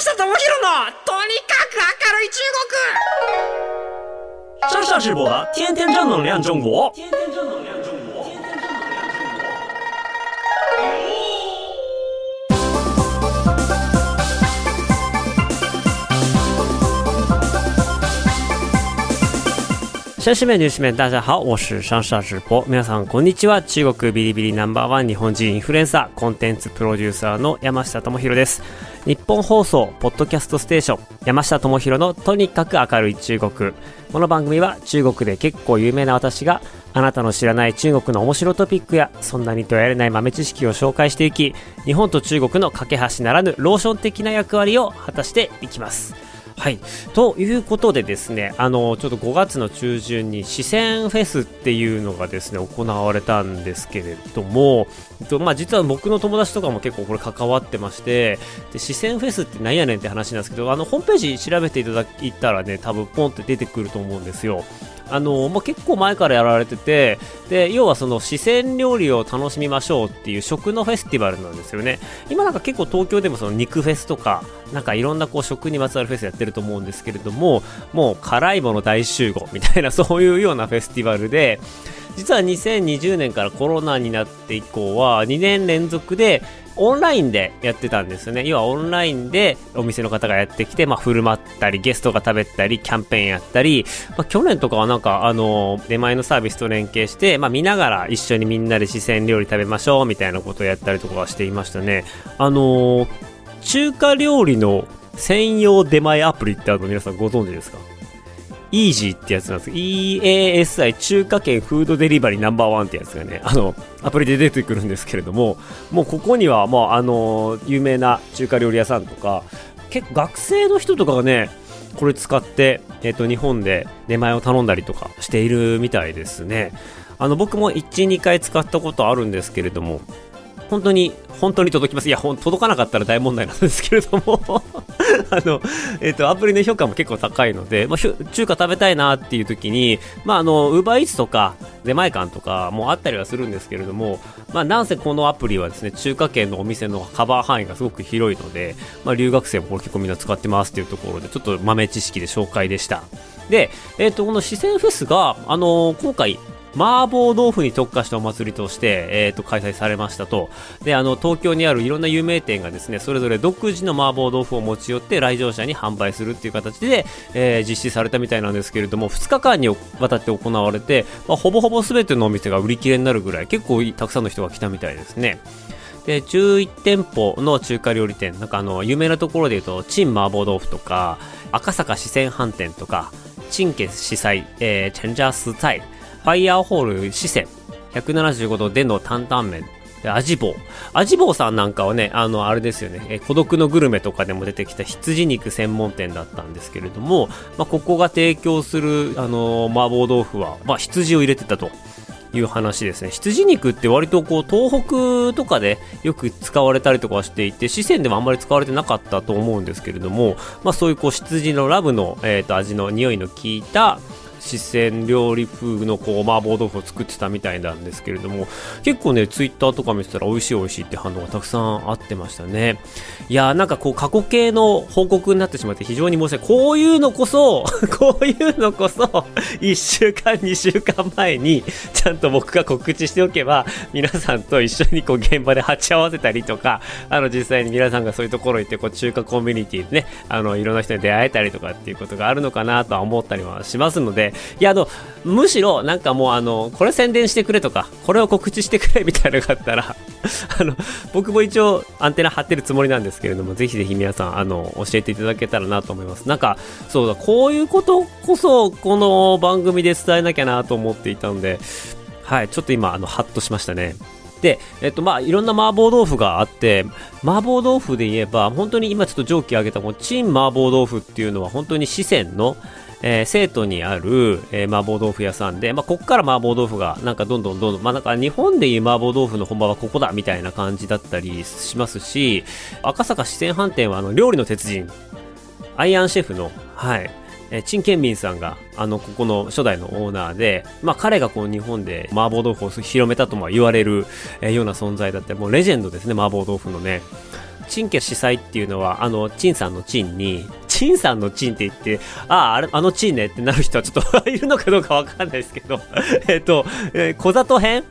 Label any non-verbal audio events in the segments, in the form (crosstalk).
下智博のとにかく明るい中国上下直播的天天正能量中国。天天正能量中国。 シャシメニュースメン大家好，我是上下直播。皆さんこんにちは。中国ビリビリナンバーワン日本人インフルエンサーコンテンツプロデューサーの山下智博です。日本放送ポッドキャストステーション山下智博のとにかく明るい中国。この番組は中国で結構有名な私があなたの知らない中国の面白トピックやそんなにとやれない豆知識を紹介していき日本と中国の架け橋ならぬローション的な役割を果たしていきます。はい。ということでですね、あの、ちょっと5月の中旬に四川フェスっていうのがですね、行われたんですけれども、えっと、まあ、実は僕の友達とかも結構これ関わってまして、で、四川フェスって何やねんって話なんですけど、あの、ホームページ調べていただいたらね、多分ポンって出てくると思うんですよ。あのまあ、結構前からやられててで要はその四川料理を楽しみましょうっていう食のフェスティバルなんですよね。今なんか結構東京でもその肉フェスとかなんかいろんなこう食にまつわるフェスやってると思うんですけれどももう辛いもの大集合みたいなそういうようなフェスティバルで実は2020年からコロナになって以降は2年連続でオンラインでやってたんですよね。要はオンラインでお店の方がやってきて、まあ、振る舞ったり、ゲストが食べたり、キャンペーンやったり、まあ、去年とかはなんか、あの、出前のサービスと連携して、まあ、見ながら一緒にみんなで四川料理食べましょう、みたいなことをやったりとかしていましたね。あの中華料理の専用出前アプリってあるの皆さんご存知ですか？イージーってやつなんです EASI 中華圏フードデリバリーナンバーワンってやつがね、あの、アプリで出てくるんですけれども、もうここには、もうあの、有名な中華料理屋さんとか、結構学生の人とかがね、これ使って、えっ、と、日本で出前を頼んだりとかしているみたいですね。あの、僕も1、2回使ったことあるんですけれども、本当に、本当に届きます。いや、ほん届かなかったら大問題なんですけれども、(laughs) あの、えっ、と、アプリの評価も結構高いので、まあ、中華食べたいなっていう時に、まあ、あの、ウーバーイーツとか、出前館とかもあったりはするんですけれども、まあ、なんせこのアプリはですね、中華圏のお店のカバー範囲がすごく広いので、まあ、留学生もこれ結構みんな使ってますっていうところで、ちょっと豆知識で紹介でした。で、えっ、と、この四川フェスが、あの今回、麻婆豆腐に特化したお祭りとして、えー、と開催されましたとであの東京にあるいろんな有名店がですねそれぞれ独自の麻婆豆腐を持ち寄って来場者に販売するっていう形で、えー実施されたみたいなんですけれども2日間にわたって行われて、まあ、ほぼほぼ全てのお店が売り切れになるぐらい結構たくさんの人が来たみたいですね。で11店舗の中華料理店なんかあの有名なところでいうと陳麻婆豆腐とか赤坂四川飯店とか陳家四菜、えー、チェンジャースタイファイヤーホール四川。175度での担々麺。で味坊。味坊さんなんかはねあのあれですよね、え孤独のグルメとかでも出てきた羊肉専門店だったんですけれども、まあ、ここが提供するあの麻婆豆腐は、まあ、羊を入れてたと。いう話ですね。羊肉って割とこう東北とかでよく使われたりとかしていて四川でもあんまり使われてなかったと思うんですけれども、まあ、そういうこう羊のラブの、えー、と味の匂いの効いた四川料理風のこう麻婆豆腐を作ってたみたいなんですけれども結構ねツイッターとか見てたら美味しい美味しいって反応がたくさんあってましたね。いやーなんかこう過去形の報告になってしまって非常に申し訳ない。こういうのこそ (laughs) こういうのこそ1週間2週間前にちゃんと僕が告知しておけば皆さんと一緒にこう現場で鉢合わせたりとかあの実際に皆さんがそういうところ行ってこう中華コミュニティでねあのいろんな人に出会えたりとかっていうことがあるのかなとは思ったりはしますのでいやあのむしろなんかもうあのこれ宣伝してくれとかこれを告知してくれみたいなのがあったら (laughs) あの僕も一応アンテナ張ってるつもりなんですけれどもぜひぜひ皆さんあの教えていただけたらなと思います。なんかそうだこういうことこそこの番組で伝えなきゃなと思っていたのではいちょっと今あのハッとしましたね。で、えっと、まあ、いろんな麻婆豆腐があって、麻婆豆腐で言えば、本当に今ちょっと上記上げた、もう、陳麻婆豆腐っていうのは、本当に四川の、えー、生徒にある、えー麻婆豆腐屋さんで、まあ、ここから麻婆豆腐が、なんかどんどんどんどん、まあ、なんか日本でいう麻婆豆腐の本場はここだ、みたいな感じだったりしますし、赤坂四川飯店は、あの、料理の鉄人、アイアンシェフの、はい、えー、陳建民さんが、あの、ここの初代のオーナーで、まあ、彼がこう、日本で麻婆豆腐を広めたとも言われる、えーような存在だって、もうレジェンドですね、麻婆豆腐のね。陳家司祭っていうのは、あの、陳さんの陳に、陳さんの陳って言って、ああ、あれ、あの陳ねってなる人はちょっといるのかどうかわかんないですけど、(laughs) えっと、えー、小里編？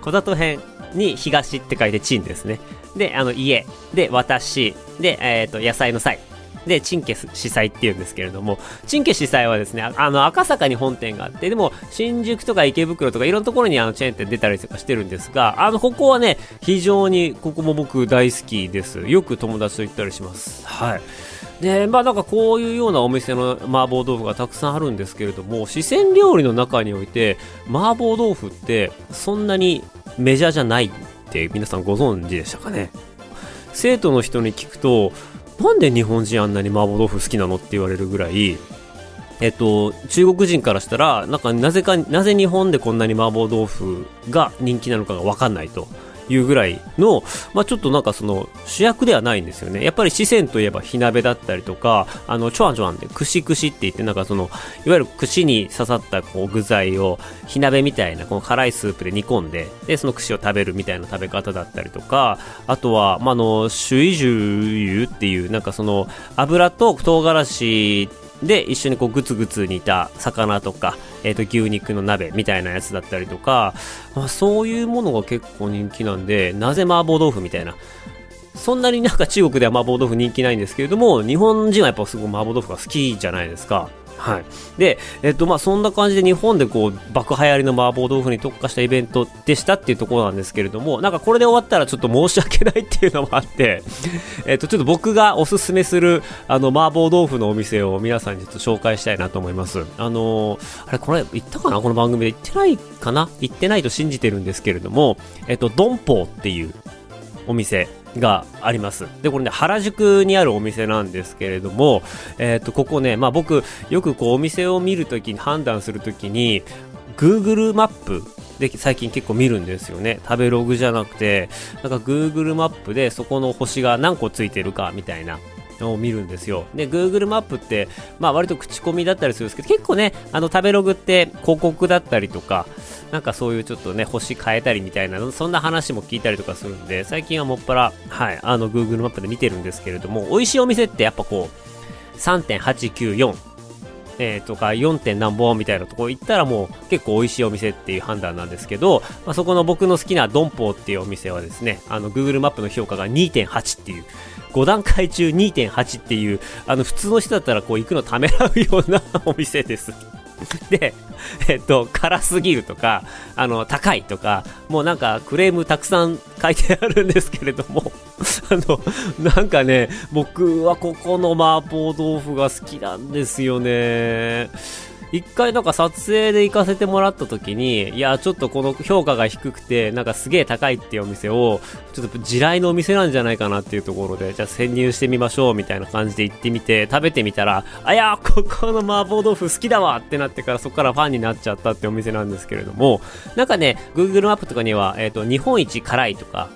小里編に東って書いて陳ですね。で、あの、家。で、私。で、えっ、ー、と、野菜の際。で、チンケ司祭っていうんですけれども、チンケ司祭はですね、あの、赤坂に本店があって、でも、新宿とか池袋とかいろんなところにあのチェーン店出たりとかしてるんですが、あの、ここはね、非常に、ここも僕大好きです。よく友達と行ったりします。はい。で、まあなんかこういうようなお店の麻婆豆腐がたくさんあるんですけれども、四川料理の中において、麻婆豆腐ってそんなにメジャーじゃないって皆さんご存知でしたかね生徒の人に聞くと、なんで日本人あんなに麻婆豆腐好きなのって言われるぐらい、えっと、中国人からしたら、なんかなぜか、なぜ日本でこんなに麻婆豆腐が人気なのかがわかんないと。いうぐらいの、まあ、ちょっとなんかその主役ではないんですよね。やっぱり四川といえば火鍋だったりとか、あの、チョアンチョアンで串串って言ってなんかその、いわゆる串に刺さったこう具材を火鍋みたいなこの辛いスープで煮込んで、で、その串を食べるみたいな食べ方だったりとか、あとは、まあ、あの、シュイジュ油っていうなんかその油と唐辛子で一緒にこうグツグツ煮た魚とか、えっ、ー、と牛肉の鍋みたいなやつだったりとか、まあ、そういうものが結構人気なんで、なぜ麻婆豆腐みたいな。そんなになんか中国では麻婆豆腐人気ないんですけれども、日本人はやっぱすごい麻婆豆腐が好きじゃないですか。はい。で、えっと、まあ、そんな感じで日本でこう、爆流行りの麻婆豆腐に特化したイベントでしたっていうところなんですけれども、なんかこれで終わったらちょっと申し訳ないっていうのもあって、(laughs) えっと、ちょっと僕がおすすめする、あの、麻婆豆腐のお店を皆さんにちょっと紹介したいなと思います。あのー、あれ、これ、言ったかな？この番組で言ってないかな？言ってないと信じてるんですけれども、えっと、ドンポーっていうお店があります。で、これね、原宿にあるお店なんですけれども、え、ー、と、ここね、まあ僕、よくこう、お店を見るときに判断するときに、Google マップで最近結構見るんですよね。食べログじゃなくて、なんか Google マップでそこの星が何個ついてるかみたいなを見るんですよ。で、Google マップって、まあ割と口コミだったりするんですけど、結構ね、あの食べログって広告だったりとか、なんかそういうちょっとね、星変えたりみたいな、そんな話も聞いたりとかするんで、最近はもっぱら、はい、あの Google マップで見てるんですけれども、美味しいお店ってやっぱこう、3.894、えー、とか 4. 点何本みたいなとこ行ったらもう結構美味しいお店っていう判断なんですけど、まあ、そこの僕の好きなドンポーっていうお店はですね、あの Google マップの評価が2.8っていう、5段階中2.8っていう、あの普通の人だったらこう行くのためらうようなお店です。(laughs) で、えっと、辛すぎるとか、あの、高いとか、もうなんかクレームたくさん書いてあるんですけれども、(laughs) あの、なんかね、僕はここの麻婆豆腐が好きなんですよね。一回なんか撮影で行かせてもらった時に、いや、ちょっとこの評価が低くて、なんかすげえ高いっていうお店を、ちょっと地雷のお店なんじゃないかなっていうところで、じゃあ潜入してみましょうみたいな感じで行ってみて、食べてみたら、あ、や、ここの麻婆豆腐好きだわってなってからそこからファンになっちゃったってお店なんですけれども、なんかね、Google マップとかには、えっ、ー、と、日本一辛いとか、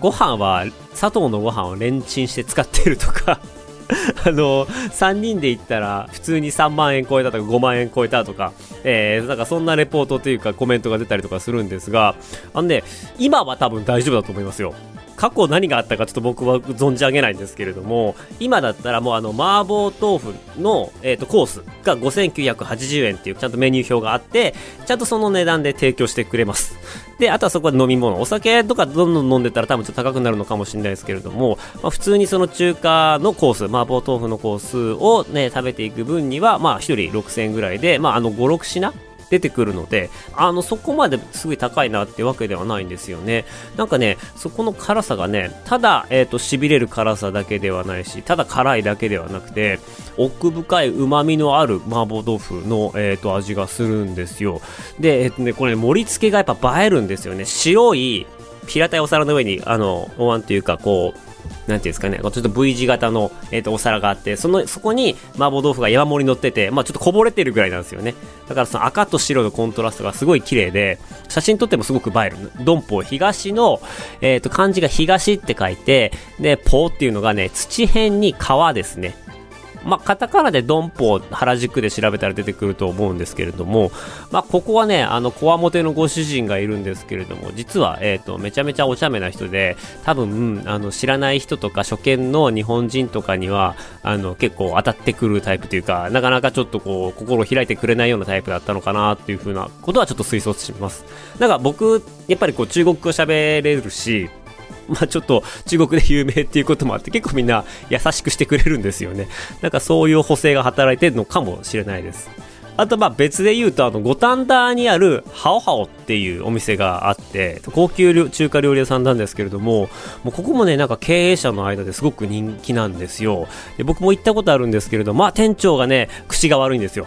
ご飯は、砂糖のご飯をレンチンして使ってるとか (laughs) あの、3人で行ったら、普通に3万円超えたとか5万円超えたとか、えー、なんかそんなレポートというかコメントが出たりとかするんですが、あのね、今は多分大丈夫だと思いますよ。過去何があったかちょっと僕は存じ上げないんですけれども、今だったらもうあの、麻婆豆腐の、え、ー、と、コースが5980円っていうちゃんとメニュー表があって、ちゃんとその値段で提供してくれます。で、あとはそこで飲み物、お酒とかどんどん飲んでたら多分ちょっと高くなるのかもしれないですけれども、まあ、普通にその中華のコース、麻婆豆腐のコースをね、食べていく分には、まあ1人6000円ぐらいで、まああの5、6品出てくるので、あの、そこまですごい高いなってわけではないんですよね。なんかね、そこの辛さがね、ただ、えっ、ー、と、痺れる辛さだけではないし、ただ辛いだけではなくて、奥深い旨味のある麻婆豆腐の、えっ、ー、と、味がするんですよ。で、えっ、ー、とね、これ、ね、盛り付けがやっぱ映えるんですよね。白い、平たいお皿の上に、あの、お椀というか、こう、なんていうんですかね、ちょっと V 字型の、えっ、ー、と、お皿があって、その、そこに麻婆豆腐が山盛り乗ってて、まあちょっとこぼれてるぐらいなんですよね。だからその赤と白のコントラストがすごい綺麗で、写真撮ってもすごく映える。ドンポ東の、えっ、ー、と、漢字が東って書いて、で、ポーっていうのがね、土辺に川ですね。まあ、カタカナでドンポ原宿で調べたら出てくると思うんですけれども、まあ、ここはね、あの、こわもてのご主人がいるんですけれども、実は、えっ、ー、と、めちゃめちゃお茶目な人で、多分、あの、知らない人とか初見の日本人とかには、あの、結構当たってくるタイプというか、なかなかちょっとこう、心を開いてくれないようなタイプだったのかなっていうふうなことはちょっと推測します。だか僕、やっぱりこう、中国語喋れるし、まあちょっと中国で有名っていうこともあって結構みんな優しくしてくれるんですよね。なんかそういう補正が働いてるのかもしれないです。あとまあ別で言うとあの五反田にあるハオハオっていうお店があって高級中華料理屋さんなんですけれどももうここもねなんか経営者の間ですごく人気なんですよで僕も行ったことあるんですけれどまあ店長がね口が悪いんですよ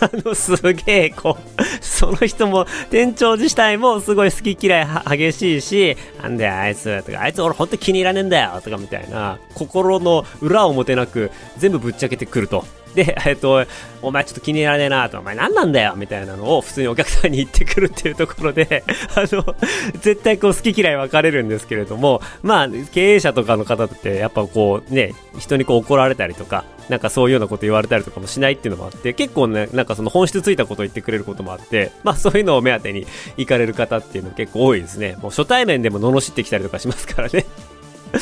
あの、すげえ、こう、その人も、店長自体もすごい好き嫌い激しいし、なんだよ、あいつ、とか、あいつ俺ほんと気に入らねえんだよ、とかみたいな、心の裏表なく全部ぶっちゃけてくると。で、えっと、お前ちょっと気に入らねえなと、お前何なんだよみたいなのを普通にお客さんに言ってくるっていうところで、(laughs) あの、絶対こう好き嫌い分かれるんですけれども、まあ、経営者とかの方ってやっぱこうね、人にこう怒られたりとか、なんかそういうようなこと言われたりとかもしないっていうのもあって、結構ね、なんかその本質ついたことを言ってくれることもあって、まあそういうのを目当てに行かれる方っていうの結構多いですね。もう初対面でも罵ってきたりとかしますからね。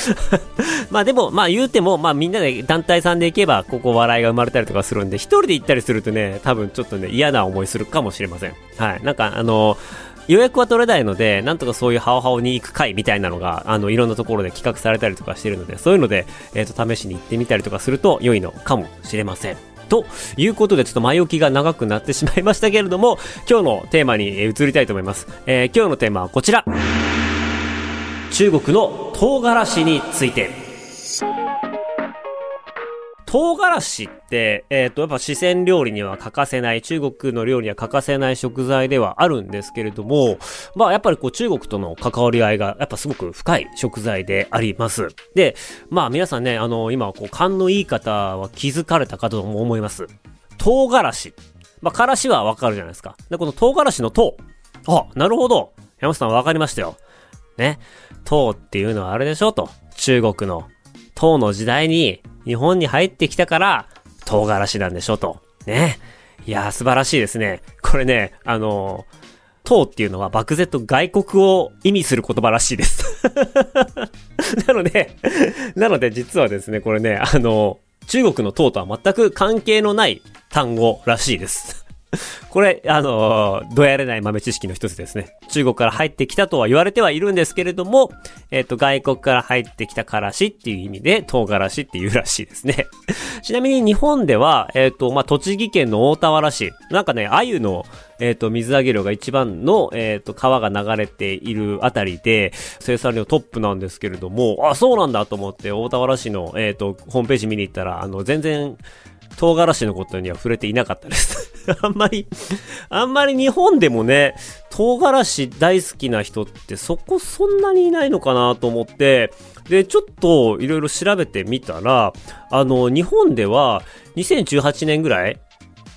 (laughs) まあでも、まあ言うても、まあみんなで団体さんで行けば、ここ笑いが生まれたりとかするんで、一人で行ったりするとね、多分ちょっとね、嫌な思いするかもしれません。はい。なんかあの予約は取れないので、なんとかそういうハオハオに行く会みたいなのが、あの、いろんなところで企画されたりとかしてるので、そういうので、えっ、ー、と、試しに行ってみたりとかすると良いのかもしれません。ということで、ちょっと前置きが長くなってしまいましたけれども、今日のテーマに移りたいと思います。えー、今日のテーマはこちら。中国の唐辛子について。唐辛子って、えっ、ー、と、やっぱ四川料理には欠かせない、中国の料理には欠かせない食材ではあるんですけれども、まあやっぱりこう中国との関わり合いがやっぱすごく深い食材であります。で、まあ皆さんね、あの、今こう勘のいい方は気づかれたかとも思います。唐辛子。まあ、辛子はわかるじゃないですか。で、この唐辛子の唐。あ、なるほど。山下さんわかりましたよ。ね。唐っていうのはあれでしょと。中国の唐の時代に日本に入ってきたから唐辛子なんでしょと。ね。いやー素晴らしいですね。これね、あのー、唐っていうのは漠然と外国を意味する言葉らしいです (laughs) なので、なので実はですね、これね、あの、中国の唐とは全く関係のない単語らしいです (laughs) これ、あの、どやれない豆知識の一つですね。中国から入ってきたとは言われてはいるんですけれども、えっ、ー、と、外国から入ってきたからしっていう意味で、唐辛子っていうらしいですね。(laughs) ちなみに日本では、えっ、ー、と、まあ、栃木県の大田原市、なんかね、鮎の、えっ、と、水揚げ量が一番の、えっ、と、川が流れているあたりで、生産量トップなんですけれども、あ、そうなんだと思って、大田原市の、えっ、と、ホームページ見に行ったら、あの、全然、唐辛子のことには触れていなかったです (laughs) あんまり、あんまり日本でもね、唐辛子大好きな人ってそこそんなにいないのかなと思って、で、ちょっといろいろ調べてみたら、あの、日本では2018年ぐらい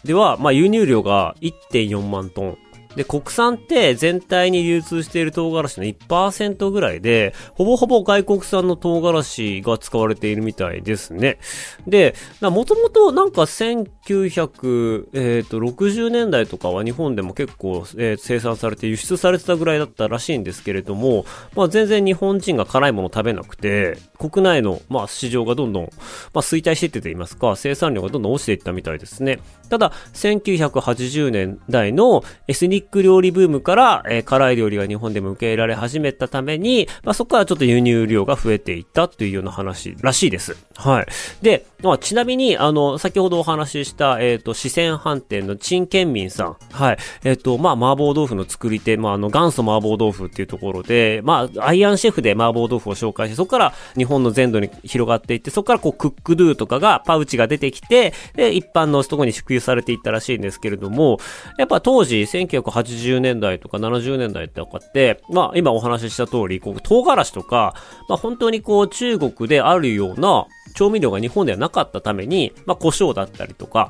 では、まあ、輸入量が1.4万トン。で、国産って全体に流通している唐辛子の1%ぐらいで、ほぼほぼ外国産の唐辛子が使われているみたいですね。で、もともとなんか1960年代とかは日本でも結構、えー、生産されて輸出されてたぐらいだったらしいんですけれども、まあ全然日本人が辛いもの食べなくて、国内の、まあ、市場がどんどん、まあ、衰退していってと言いますか、生産量がどんどん落ちていったみたいですね。ただ、1980年代のエスニック料理ブームから、えー、辛い料理が日本でも受け入れられ始めたために、まあ、そこからちょっと輸入量が増えていったというような話らしいです。はい。で、まあ、ちなみに、あの、先ほどお話しした、たえっ、ー、と、四川飯店の陳建民さん。はい。えっ、ー、と、まあ、麻婆豆腐の作り手、まあ、あの、元祖麻婆豆腐っていうところで、まあ、アイアンシェフで麻婆豆腐を紹介して、そこから日本の全土に広がっていって、そこからこう、クックドゥとかが、パウチが出てきて、で、一般のとこに祝福されていったらしいんですけれども、やっぱ当時、1980年代とか70年代とかって、まあ、今お話しした通り、こう、唐辛子とか、まあ、本当にこう、中国であるような調味料が日本ではなかったために、まあ、胡椒だったりとか、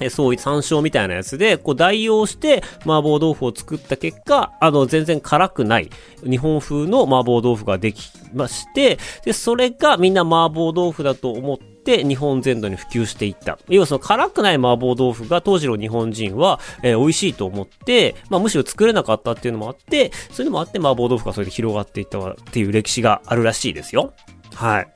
えそういう山椒みたいなやつで、こう代用して麻婆豆腐を作った結果、あの、全然辛くない日本風の麻婆豆腐ができまして、で、それがみんな麻婆豆腐だと思って、日本全土に普及していった。要はその辛くない麻婆豆腐が当時の日本人は、えー、美味しいと思って、まあむしろ作れなかったっていうのもあって、そういうのもあって麻婆豆腐がそれで広がっていったっていう歴史があるらしいですよ。はい。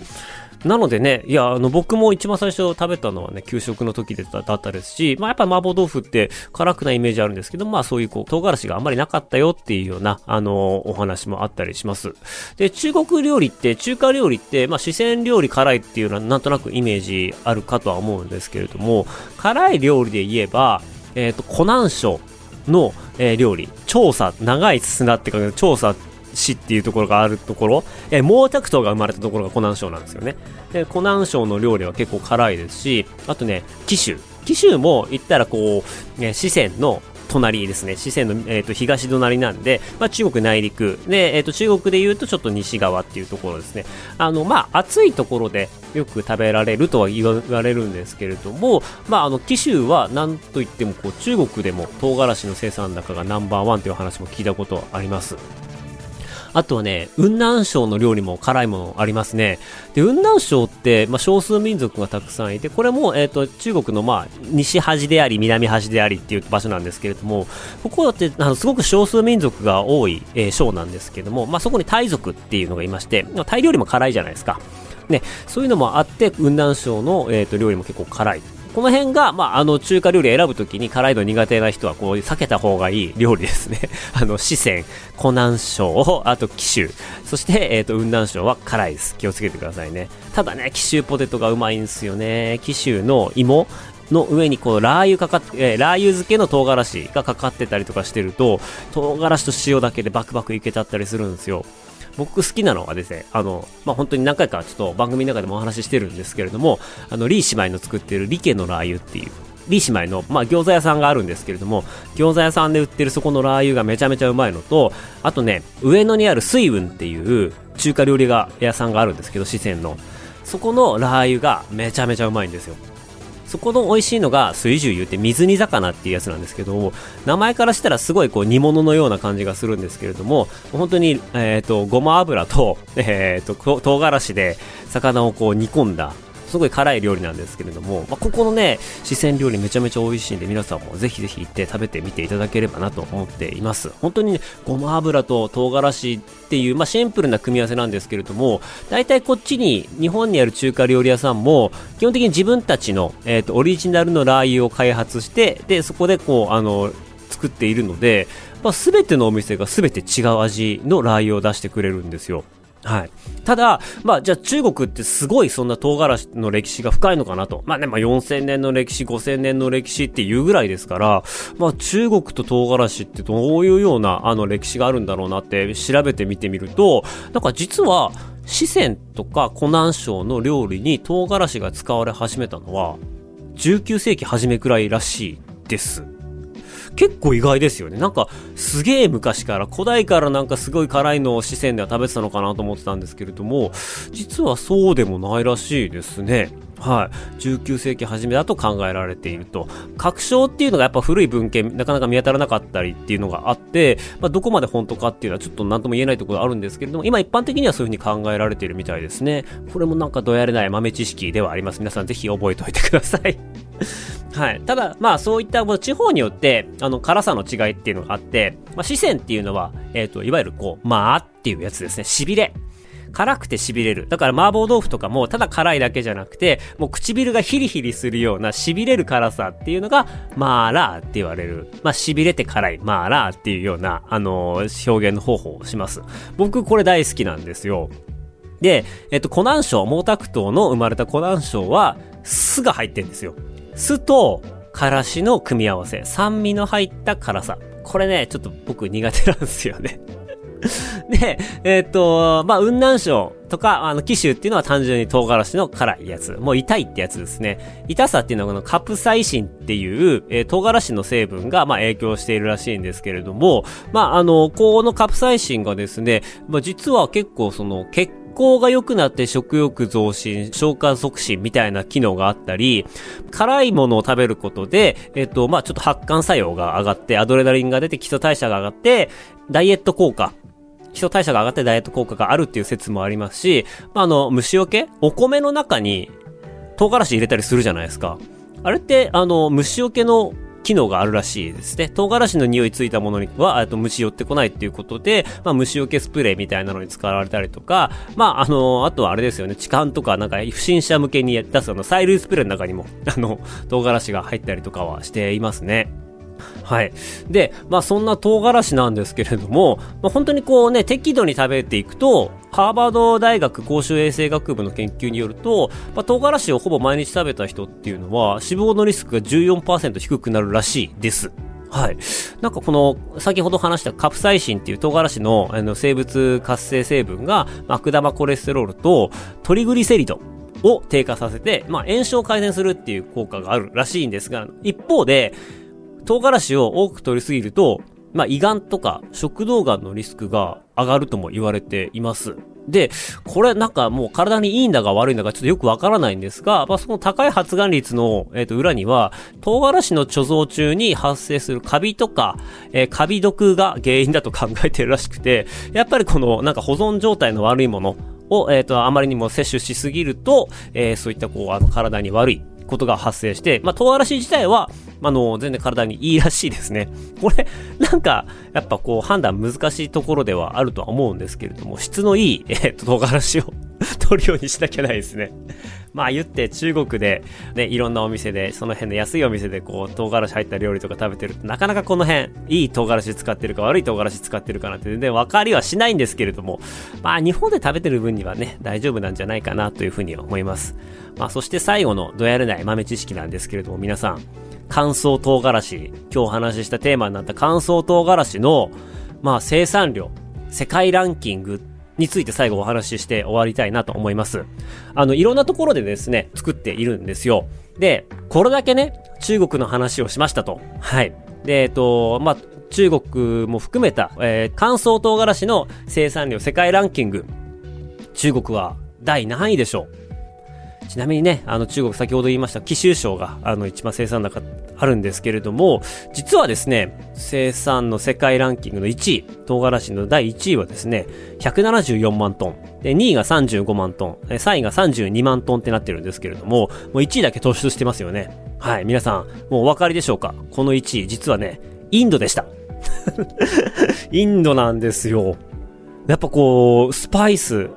なのでね、いや、あの、僕も一番最初食べたのはね、給食の時でだったですし、まあやっぱ麻婆豆腐って辛くないイメージあるんですけど、まあそういうこう、唐辛子があんまりなかったよっていうような、あの、お話もあったりします。で、中国料理って、中華料理って、まあ四川料理辛いっていうのはなんとなくイメージあるかとは思うんですけれども、辛い料理で言えば、えっ、ー、と、湖南省の、えー、料理、調査、長い砂って書く調査って市っていうところがあるところ、えー、毛沢東が生まれたところが湖南省なんですよね。で、湖南省の料理は結構辛いですし、あとね、紀州。紀州も言ったらこう、ね、四川の隣ですね。四川の、えーと、東隣なんで、まあ、中国内陸。で、えーと、中国で言うとちょっと西側っていうところですね。あの、まあ、暑いところでよく食べられるとは言われるんですけれども、まあ、あの、紀州は何と言ってもこう中国でも唐辛子の生産高がナンバーワンという話も聞いたことあります。あとはね、雲南省の料理も辛いものありますね。で、雲南省って、まあ、少数民族がたくさんいて、これも、えっ、ー、と、中国の、まあ、西端であり、南端でありっていう場所なんですけれども、ここって、あの、すごく少数民族が多い、えー、省なんですけども、まあ、そこにタイ族っていうのがいまして、タイ料理も辛いじゃないですか。ね、そういうのもあって、雲南省の、えーと料理も結構辛い。この辺が、まあ、あの、中華料理選ぶときに辛いの苦手な人は、こう、避けた方がいい料理ですね。(laughs) あの、四川、湖南省、あと、紀州。そして、えっ、ー、と、雲南省は辛いです。気をつけてくださいね。ただね、紀州ポテトがうまいんですよね。紀州の芋、の上にこうラー油かかって、えー、ラー油漬けの唐辛子がかかってたりとかしてると、唐辛子と塩だけでバクバクいけちゃったりするんですよ。僕好きなのはですね、あの、まあ、本当に何回かちょっと番組の中でもお話ししてるんですけれども、あの、リー姉妹の作ってるリケのラー油っていう、リー姉妹の、まあ、餃子屋さんがあるんですけれども、餃子屋さんで売ってるそこのラー油がめちゃめちゃうまいのと、あとね、上野にある水雲っていう中華料理が屋さんがあるんですけど、四川の。そこのラー油がめちゃめちゃうまいんですよ。そこの美味しいのが水獣油って水煮魚っていうやつなんですけども、名前からしたらすごいこう煮物のような感じがするんですけれども、本当に、えっ、ー、と、ごま油と、(laughs) えっ、ー、と、唐辛子で魚をこう煮込んだ、すごい辛い料理なんですけれども、まあ、ここのね、四川料理めちゃめちゃ美味しいんで、皆さんもぜひぜひ行って食べてみていただければなと思っています。本当にね、ごま油と唐辛子っていう、まあ、シンプルな組み合わせなんですけれども、大体こっちに、日本にある中華料理屋さんも、基本的に自分たちの、えっ、ー、と、オリジナルのラー油を開発して、で、そこでこう、あの、作っているので、まあ、全てのお店が全て違う味のラー油を出してくれるんですよ。はい。ただ、まあ、じゃあ中国ってすごいそんな唐辛子の歴史が深いのかなと。まあね、まあ4000年の歴史、5000年の歴史っていうぐらいですから、まあ中国と唐辛子ってどういうようなあの歴史があるんだろうなって調べてみてみると、なんか実は四川とか湖南省の料理に唐辛子が使われ始めたのは、19世紀初めくらいらしいです。結構意外ですよね。なんか、すげえ昔から、古代からなんかすごい辛いのを四川では食べてたのかなと思ってたんですけれども、実はそうでもないらしいですね。はい。19世紀初めだと考えられていると。確証っていうのがやっぱ古い文献、なかなか見当たらなかったりっていうのがあって、まあ、どこまで本当かっていうのはちょっと何とも言えないところあるんですけれども、今一般的にはそういうふうに考えられているみたいですね。これもなんかどやれない豆知識ではあります。皆さんぜひ覚えておいてください。はい。ただ、まあそういった地方によって、あの、辛さの違いっていうのがあって、まあ四川っていうのは、えっ、ー、と、いわゆるこう、まあっていうやつですね。痺れ。辛くて痺れる。だから麻婆豆腐とかもただ辛いだけじゃなくて、もう唇がヒリヒリするような痺れる辛さっていうのが、マーラーって言われる。まあ、痺れて辛い、マーラーっていうような、あのー、表現の方法をします。僕これ大好きなんですよ。で、えっと、湖南省、毛沢東の生まれた湖南省は、酢が入ってんですよ。酢と、からしの組み合わせ。酸味の入った辛さ。これね、ちょっと僕苦手なんですよね (laughs) で、えっ、と、まあ、雲南省とか、あの、紀州っていうのは単純に唐辛子の辛いやつ。もう痛いってやつですね。痛さっていうのはこのカプサイシンっていう、えー、唐辛子の成分が、まあ、影響しているらしいんですけれども、まあ、あの、このカプサイシンがですね、まあ、実は結構その、血行が良くなって食欲増進、消化促進みたいな機能があったり、辛いものを食べることで、えっと、まあちょっと発汗作用が上がって、アドレナリンが出て基礎代謝が上がって、ダイエット効果、基礎代謝が上がってダイエット効果があるっていう説もありますし、まあ、あの、虫除け？お米の中に唐辛子入れたりするじゃないですか。あれって、あの、虫除けの機能があるらしいですね。唐辛子の匂いついたものには、えっと、虫寄ってこないっていうことで、まあ、虫除けスプレーみたいなのに使われたりとか、まあ、あの、あとはあれですよね、痴漢とか、なんか、不審者向けに出すあの、催涙スプレーの中にも、(laughs) あの、唐辛子が入ったりとかはしていますね。はい。で、まあそんな唐辛子なんですけれども、まあ、本当にこうね、適度に食べていくと、ハーバード大学公衆衛生学部の研究によると、まあ、唐辛子をほぼ毎日食べた人っていうのは、死亡のリスクが14%低くなるらしいです。はい。なんかこの、先ほど話したカプサイシンっていう唐辛子のあの生物活性成分が、悪玉コレステロールとトリグリセリドを低下させて、まあ炎症を改善するっていう効果があるらしいんですが、一方で、唐辛子を多く取りすぎると、まあ、胃がんとか食道がんのリスクが上がるとも言われています。で、これなんかもう体にいいんだか悪いんだかちょっとよくわからないんですが、まあ、その高い発がん率の、えっ、ー、と裏には、唐辛子の貯蔵中に発生するカビとか、えー、カビ毒が原因だと考えてるらしくて、やっぱりこのなんか保存状態の悪いものを、えっ、ー、と、あまりにも摂取しすぎると、えー、そういったこう、あの体に悪いことが発生して、まあ、唐辛子自体は、あの、全然体にいいらしいですね。(laughs) これ、なんか、やっぱこう、判断難しいところではあるとは思うんですけれども、質のいい、(laughs) えっと、唐辛子を (laughs) 取るようにしなきゃないですね。まあ言って中国で、ね、いろんなお店で、その辺の安いお店でこう、唐辛子入った料理とか食べてると、なかなかこの辺、いい唐辛子使ってるか悪い唐辛子使ってるかなんて全然分かりはしないんですけれども、まあ日本で食べてる分にはね、大丈夫なんじゃないかなというふうに思います。まあそして最後のどやれない豆知識なんですけれども、皆さん、乾燥唐辛子、今日お話ししたテーマになった乾燥唐辛子の、まあ生産量、世界ランキングについて最後お話しして終わりたいなと思います。あの、いろんなところでですね、作っているんですよ。で、これだけね、中国の話をしましたと。はい。で、えっと、まあ、中国も含めた、えー、乾燥唐辛子の生産量世界ランキング。中国は第何位でしょう？ちなみにね、あの中国先ほど言いました貴州省があの一番生産高あるんですけれども、実はですね、生産の世界ランキングの1位、唐辛子の第1位はですね、174万トン。で、2位が35万トン。3位が32万トンってなってるんですけれども、もう1位だけ突出してますよね。はい、皆さん、もうお分かりでしょうか？この1位、実はね、インドでした。(laughs) インドなんですよ。やっぱこう、スパイス、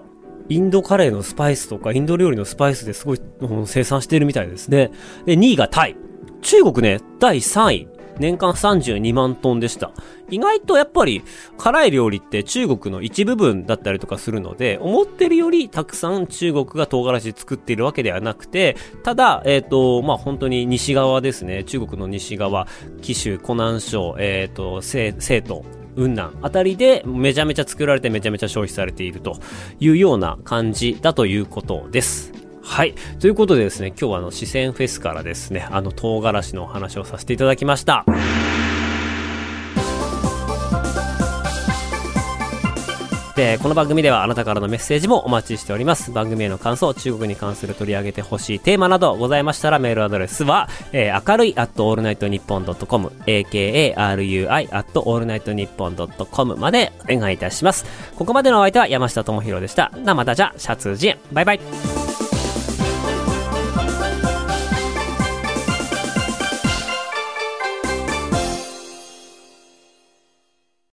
インドカレーのスパイスとか、インド料理のスパイスですごい生産しているみたいですね。で、2位がタイ。中国ね、第3位。年間32万トンでした。意外とやっぱり辛い料理って中国の一部分だったりとかするので、思ってるよりたくさん中国が唐辛子作っているわけではなくて、ただ、えっ、ー、と、まあ、本当に西側ですね。中国の西側、紀州、湖南省、えっ、ー、と、西、西東、雲南あたりでめちゃめちゃ作られてめちゃめちゃ消費されているというような感じだということです。はい。ということでですね、今日はあの、四川フェスからですね、あの、唐辛子のお話をさせていただきました。で、この番組ではあなたからのメッセージもお待ちしております。番組への感想、中国に関する取り上げてほしいテーマなどございましたらメールアドレスは、えー、明るい at allnightnippon.com、akarui at allnightnippon.com までお願いいたします。ここまでのお相手は山下智博でした。な、またじゃ、シャツジン。バイバイ。